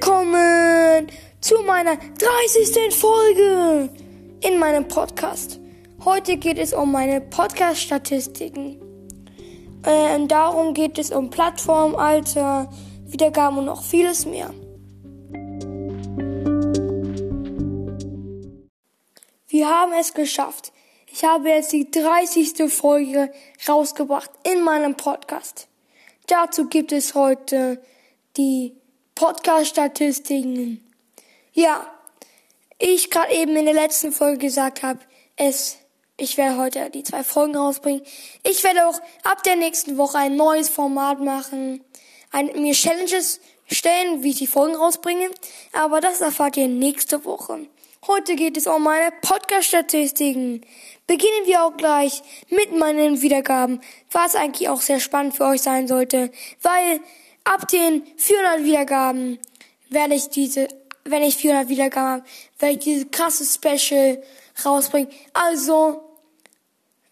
willkommen zu meiner 30. Folge in meinem Podcast. Heute geht es um meine Podcast-Statistiken. Äh, darum geht es um Plattform, Alter, Wiedergaben und noch vieles mehr. Wir haben es geschafft. Ich habe jetzt die 30. Folge rausgebracht in meinem Podcast. Dazu gibt es heute die Podcast-Statistiken. Ja, ich gerade eben in der letzten Folge gesagt habe, es, ich werde heute die zwei Folgen rausbringen. Ich werde auch ab der nächsten Woche ein neues Format machen, ein, mir Challenges stellen, wie ich die Folgen rausbringe. Aber das erfahrt ihr nächste Woche. Heute geht es um meine Podcast-Statistiken. Beginnen wir auch gleich mit meinen Wiedergaben, was eigentlich auch sehr spannend für euch sein sollte, weil ab den 400 Wiedergaben werde ich diese, wenn ich 400 Wiedergaben habe, werde ich diese krasse Special rausbringen. Also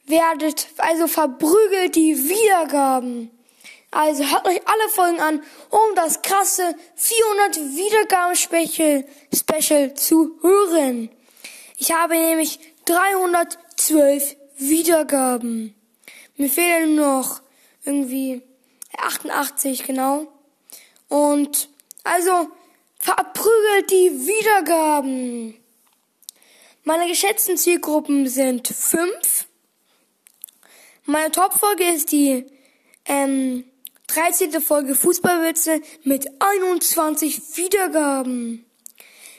werdet, also verprügelt die Wiedergaben. Also hört euch alle Folgen an, um das krasse 400 Wiedergaben Special, Special zu hören. Ich habe nämlich 312 Wiedergaben. Mir fehlen noch irgendwie 88 genau. Und also verprügelt die Wiedergaben. Meine geschätzten Zielgruppen sind fünf. Meine Topfolge ist die ähm, 13. Folge Fußballwitze mit 21 Wiedergaben.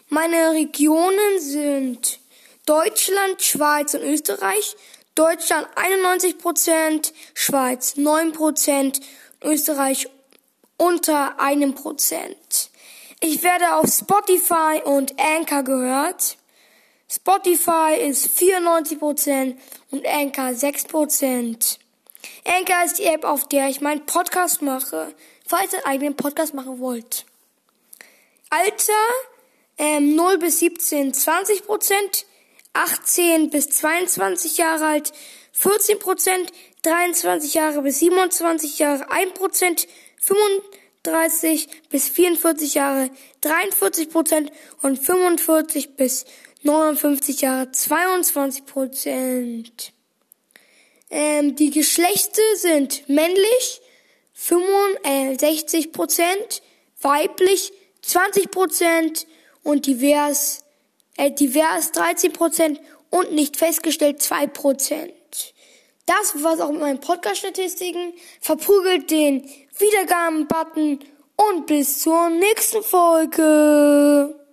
Meine Regionen sind Deutschland, Schweiz und Österreich. Deutschland 91%, Schweiz 9%, Österreich unter einem Prozent. Ich werde auf Spotify und Anchor gehört. Spotify ist 94% und Anchor 6%. Anchor ist die App, auf der ich meinen Podcast mache, falls ihr einen Podcast machen wollt. Alter, ähm, 0 bis 17 20 18 bis 22 Jahre alt 14% 23 Jahre bis 27 Jahre 1% 35 bis 44 Jahre 43% und 45 bis 59 Jahre 22% ähm, die Geschlechter sind männlich 65% weiblich 20% und divers, äh, divers 13% und nicht festgestellt 2% Das war's auch mit meinen Podcast-Statistiken. Verprügelt den Wiedergaben-Button und bis zur nächsten Folge.